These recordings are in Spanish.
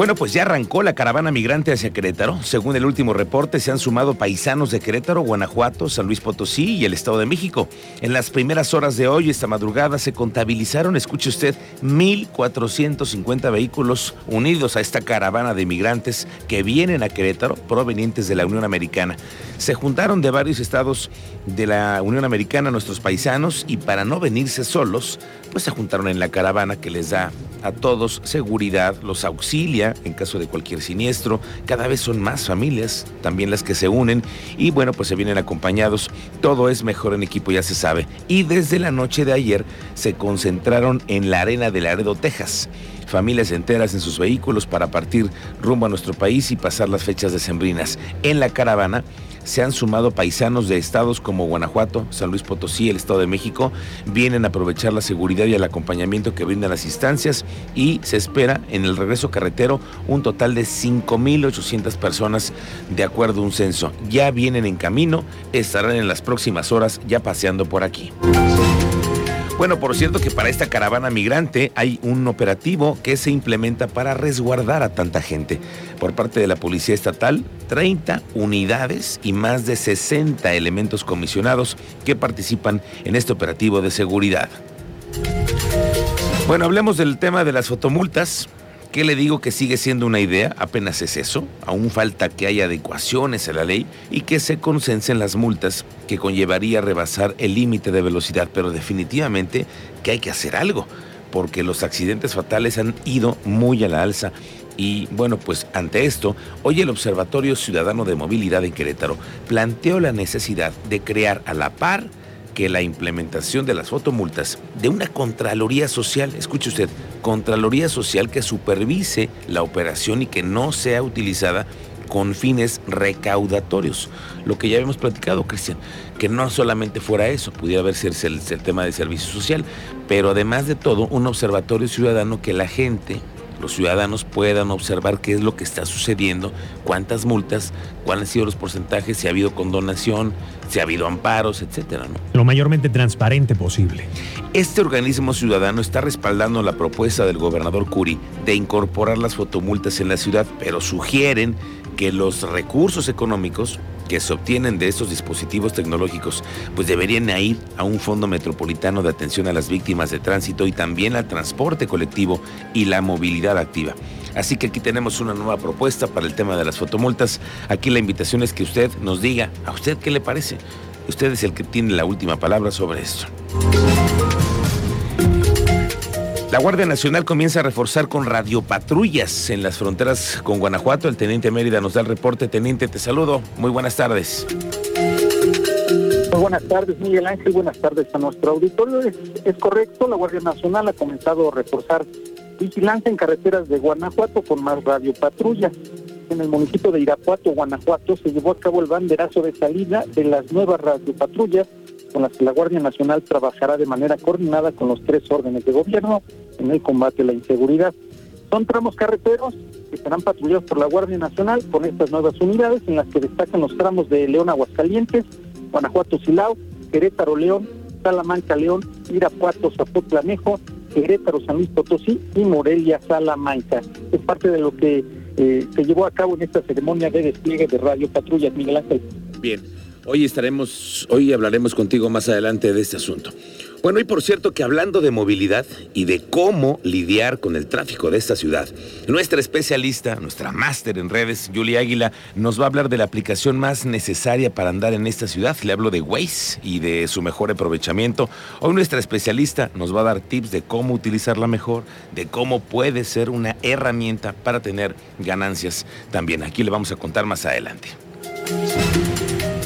Bueno, pues ya arrancó la caravana migrante hacia Querétaro. Según el último reporte, se han sumado paisanos de Querétaro, Guanajuato, San Luis Potosí y el Estado de México. En las primeras horas de hoy, esta madrugada, se contabilizaron, escuche usted, 1.450 vehículos unidos a esta caravana de migrantes que vienen a Querétaro provenientes de la Unión Americana. Se juntaron de varios estados de la Unión Americana nuestros paisanos y para no venirse solos, pues se juntaron en la caravana que les da a todos seguridad, los auxilia en caso de cualquier siniestro. Cada vez son más familias, también las que se unen y bueno, pues se vienen acompañados. Todo es mejor en equipo, ya se sabe. Y desde la noche de ayer se concentraron en la arena de Laredo, Texas familias enteras en sus vehículos para partir rumbo a nuestro país y pasar las fechas decembrinas. En la caravana se han sumado paisanos de estados como Guanajuato, San Luis Potosí, el Estado de México, vienen a aprovechar la seguridad y el acompañamiento que brindan las instancias y se espera en el regreso carretero un total de 5.800 personas de acuerdo a un censo. Ya vienen en camino, estarán en las próximas horas ya paseando por aquí. Bueno, por cierto que para esta caravana migrante hay un operativo que se implementa para resguardar a tanta gente. Por parte de la Policía Estatal, 30 unidades y más de 60 elementos comisionados que participan en este operativo de seguridad. Bueno, hablemos del tema de las fotomultas. ¿Qué le digo que sigue siendo una idea? Apenas es eso. Aún falta que haya adecuaciones a la ley y que se consensen las multas que conllevaría rebasar el límite de velocidad, pero definitivamente que hay que hacer algo, porque los accidentes fatales han ido muy a la alza. Y bueno, pues ante esto, hoy el Observatorio Ciudadano de Movilidad en Querétaro planteó la necesidad de crear a la par que la implementación de las fotomultas de una Contraloría Social, escuche usted, Contraloría Social que supervise la operación y que no sea utilizada con fines recaudatorios. Lo que ya hemos platicado, Cristian, que no solamente fuera eso, pudiera sido el, el tema de servicio social, pero además de todo, un observatorio ciudadano que la gente los ciudadanos puedan observar qué es lo que está sucediendo, cuántas multas, cuáles han sido los porcentajes, si ha habido condonación, si ha habido amparos, etcétera. Lo mayormente transparente posible. Este organismo ciudadano está respaldando la propuesta del gobernador Curi de incorporar las fotomultas en la ciudad, pero sugieren que los recursos económicos que se obtienen de estos dispositivos tecnológicos, pues deberían ir a un fondo metropolitano de atención a las víctimas de tránsito y también al transporte colectivo y la movilidad activa. Así que aquí tenemos una nueva propuesta para el tema de las fotomultas. Aquí la invitación es que usted nos diga, ¿a usted qué le parece? Usted es el que tiene la última palabra sobre esto. La Guardia Nacional comienza a reforzar con radiopatrullas en las fronteras con Guanajuato. El teniente Mérida nos da el reporte. Teniente, te saludo. Muy buenas tardes. Muy buenas tardes, Miguel Ángel. Buenas tardes a nuestro auditorio. Es, correcto, la Guardia Nacional ha comenzado a reforzar vigilancia en carreteras de Guanajuato con más radiopatrullas. En el municipio de Irapuato, Guanajuato, se llevó a cabo el banderazo de salida de las nuevas radiopatrullas con las que la Guardia Nacional trabajará de manera coordinada con los tres órdenes de gobierno en el combate a la inseguridad. Son tramos carreteros que serán patrullados por la Guardia Nacional con estas nuevas unidades en las que destacan los tramos de León Aguascalientes, Guanajuato Silao, Querétaro León, Salamanca León, Irapuato Zapotlanejo, Querétaro San Luis Potosí y Morelia Salamanca. Es parte de lo que eh, se llevó a cabo en esta ceremonia de despliegue de radio patrullas, Miguel Ángel. Bien. Hoy estaremos, hoy hablaremos contigo más adelante de este asunto. Bueno, y por cierto que hablando de movilidad y de cómo lidiar con el tráfico de esta ciudad, nuestra especialista, nuestra máster en redes, Julia Águila, nos va a hablar de la aplicación más necesaria para andar en esta ciudad. Le hablo de Waze y de su mejor aprovechamiento. Hoy nuestra especialista nos va a dar tips de cómo utilizarla mejor, de cómo puede ser una herramienta para tener ganancias también. Aquí le vamos a contar más adelante.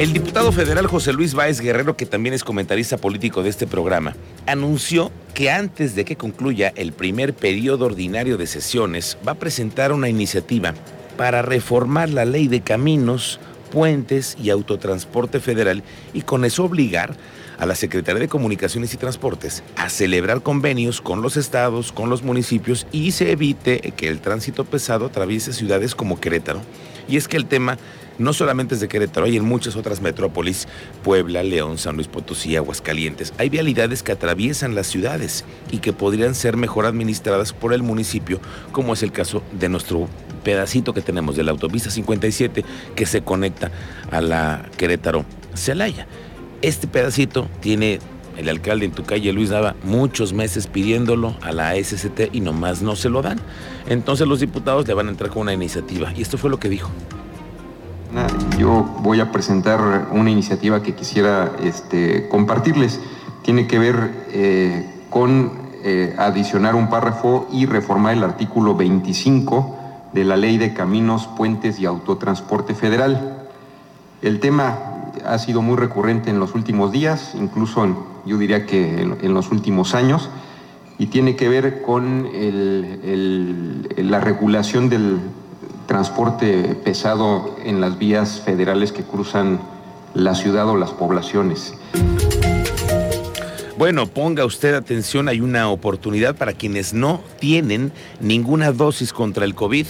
El diputado federal José Luis Báez Guerrero, que también es comentarista político de este programa, anunció que antes de que concluya el primer periodo ordinario de sesiones, va a presentar una iniciativa para reformar la ley de caminos, puentes y autotransporte federal y con eso obligar a la Secretaría de Comunicaciones y Transportes a celebrar convenios con los estados, con los municipios y se evite que el tránsito pesado atraviese ciudades como Querétaro. Y es que el tema no solamente es de Querétaro, hay en muchas otras metrópolis, Puebla, León, San Luis Potosí, Aguascalientes. Hay vialidades que atraviesan las ciudades y que podrían ser mejor administradas por el municipio, como es el caso de nuestro pedacito que tenemos de la autopista 57 que se conecta a la Querétaro Celaya. Este pedacito tiene el alcalde en tu calle, Luis Daba, muchos meses pidiéndolo a la SCT y nomás no se lo dan. Entonces los diputados le van a entrar con una iniciativa. Y esto fue lo que dijo. Yo voy a presentar una iniciativa que quisiera este, compartirles. Tiene que ver eh, con eh, adicionar un párrafo y reformar el artículo 25 de la Ley de Caminos, Puentes y Autotransporte Federal. El tema ha sido muy recurrente en los últimos días, incluso yo diría que en, los últimos años, y tiene que ver con la regulación del, transporte pesado en las vías federales que cruzan la ciudad o las poblaciones. Bueno, ponga usted atención, hay una oportunidad para quienes no tienen ninguna dosis contra el COVID.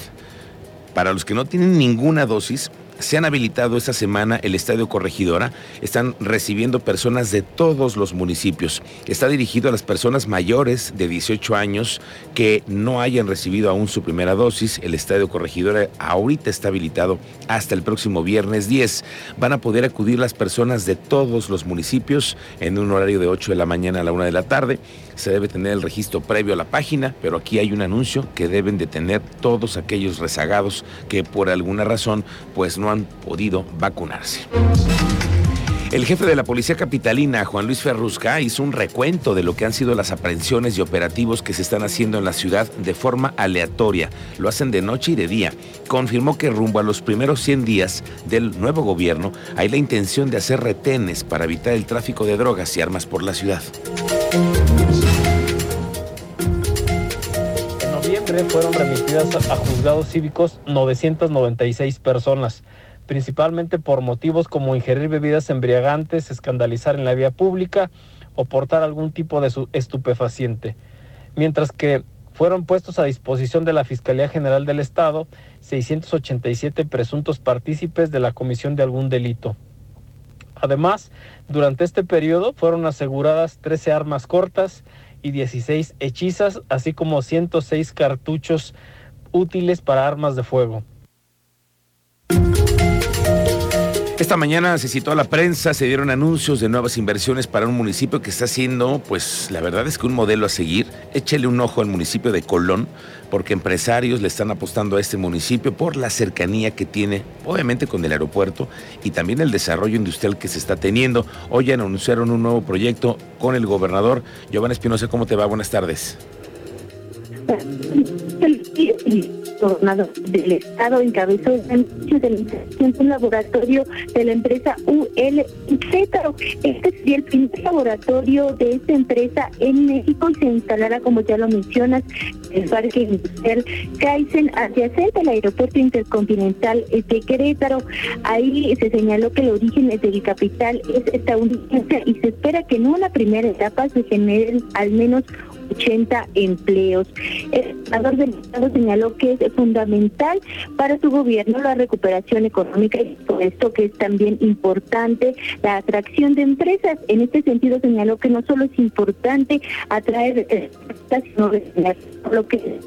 Para los que no tienen ninguna dosis, se han habilitado esta semana el Estadio Corregidora. Están recibiendo personas de todos los municipios. Está dirigido a las personas mayores de 18 años que no hayan recibido aún su primera dosis. El Estadio Corregidora ahorita está habilitado hasta el próximo viernes 10. Van a poder acudir las personas de todos los municipios en un horario de 8 de la mañana a la 1 de la tarde se debe tener el registro previo a la página, pero aquí hay un anuncio que deben de tener todos aquellos rezagados que por alguna razón pues no han podido vacunarse. El jefe de la Policía Capitalina, Juan Luis Ferrusca, hizo un recuento de lo que han sido las aprehensiones y operativos que se están haciendo en la ciudad de forma aleatoria. Lo hacen de noche y de día. Confirmó que rumbo a los primeros 100 días del nuevo gobierno hay la intención de hacer retenes para evitar el tráfico de drogas y armas por la ciudad. En noviembre fueron remitidas a juzgados cívicos 996 personas principalmente por motivos como ingerir bebidas embriagantes, escandalizar en la vía pública o portar algún tipo de estupefaciente. Mientras que fueron puestos a disposición de la Fiscalía General del Estado 687 presuntos partícipes de la comisión de algún delito. Además, durante este periodo fueron aseguradas 13 armas cortas y 16 hechizas, así como 106 cartuchos útiles para armas de fuego. Esta mañana se citó a la prensa, se dieron anuncios de nuevas inversiones para un municipio que está siendo, pues la verdad es que un modelo a seguir. Échele un ojo al municipio de Colón, porque empresarios le están apostando a este municipio por la cercanía que tiene, obviamente con el aeropuerto y también el desarrollo industrial que se está teniendo. Hoy anunciaron un nuevo proyecto con el gobernador. Giovanni Espinosa, ¿cómo te va? Buenas tardes gobernador del estado encabezó el anuncio de un laboratorio de la empresa UL Cétaro. Este sería el primer laboratorio de esta empresa en México y se instalará, como ya lo mencionas, el parque industrial Kaizen adyacente al aeropuerto intercontinental de Querétaro. Ahí se señaló que el origen del capital es estadounidense y se espera que en una primera etapa se generen al menos 80 empleos. El senador del Estado señaló que es fundamental para su gobierno la recuperación económica y por esto que es también importante la atracción de empresas. En este sentido señaló que no solo es importante atraer empresas, sino lo que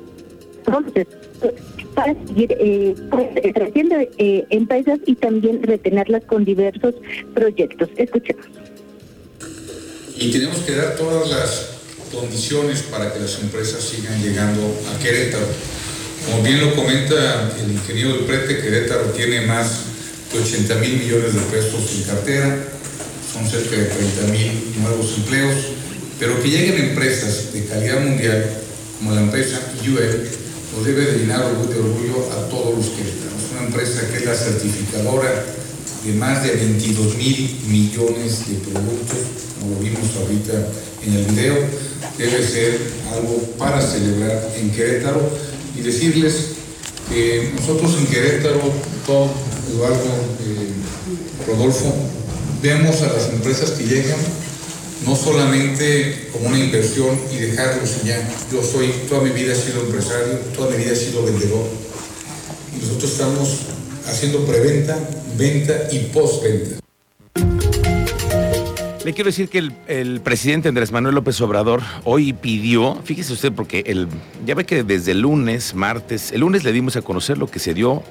para seguir eh, pues, trayendo eh, empresas y también retenerlas con diversos proyectos. Escuchemos. Y tenemos que dar todas las condiciones para que las empresas sigan llegando a Querétaro. Como bien lo comenta el ingeniero del Prete, Querétaro tiene más de 80 mil millones de pesos en cartera, son cerca de 30 mil nuevos empleos, pero que lleguen empresas de calidad mundial, como la empresa UL, nos debe de llenar de orgullo a todos los queretanos. Una empresa que es la certificadora de más de 22 mil millones de productos, como lo vimos ahorita en el video, debe ser algo para celebrar en Querétaro y decirles que nosotros en Querétaro, todo, Eduardo, eh, Rodolfo, vemos a las empresas que llegan no solamente como una inversión y dejarlos ya. Yo soy, toda mi vida he sido empresario, toda mi vida he sido vendedor. Y nosotros estamos haciendo preventa, venta y postventa. Le quiero decir que el, presidente Andrés Manuel López Obrador hoy pidió, fíjese usted, porque el, ya ve que desde lunes, martes, el lunes le dimos a conocer lo que se dio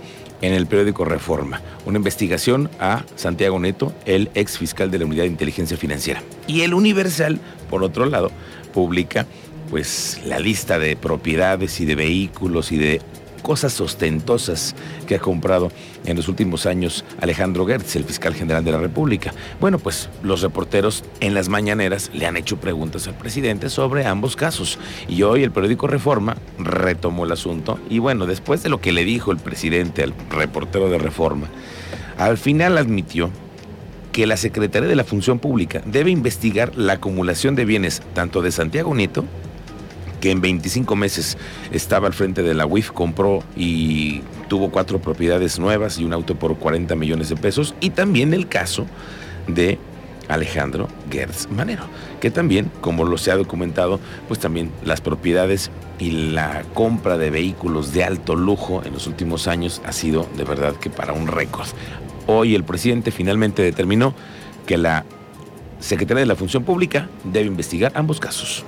en el periódico Reforma, una investigación a Santiago Neto, el ex fiscal de la Unidad de Inteligencia Financiera. Y el Universal, por otro lado, publica pues la lista de propiedades y de vehículos y de cosas ostentosas que ha comprado en los últimos años Alejandro Gertz, el fiscal general de la República. Bueno, pues los reporteros en las mañaneras le han hecho preguntas al presidente sobre ambos casos. Y hoy el periódico Reforma retomó el asunto. Y bueno, después de lo que le dijo el presidente al reportero de Reforma, al final admitió que la Secretaría de la Función Pública debe investigar la acumulación de bienes tanto de Santiago Nieto que en 25 meses estaba al frente de la UIF, compró y tuvo cuatro propiedades nuevas y un auto por 40 millones de pesos. Y también el caso de Alejandro Gertz Manero, que también, como lo se ha documentado, pues también las propiedades y la compra de vehículos de alto lujo en los últimos años ha sido de verdad que para un récord. Hoy el presidente finalmente determinó que la Secretaría de la Función Pública debe investigar ambos casos.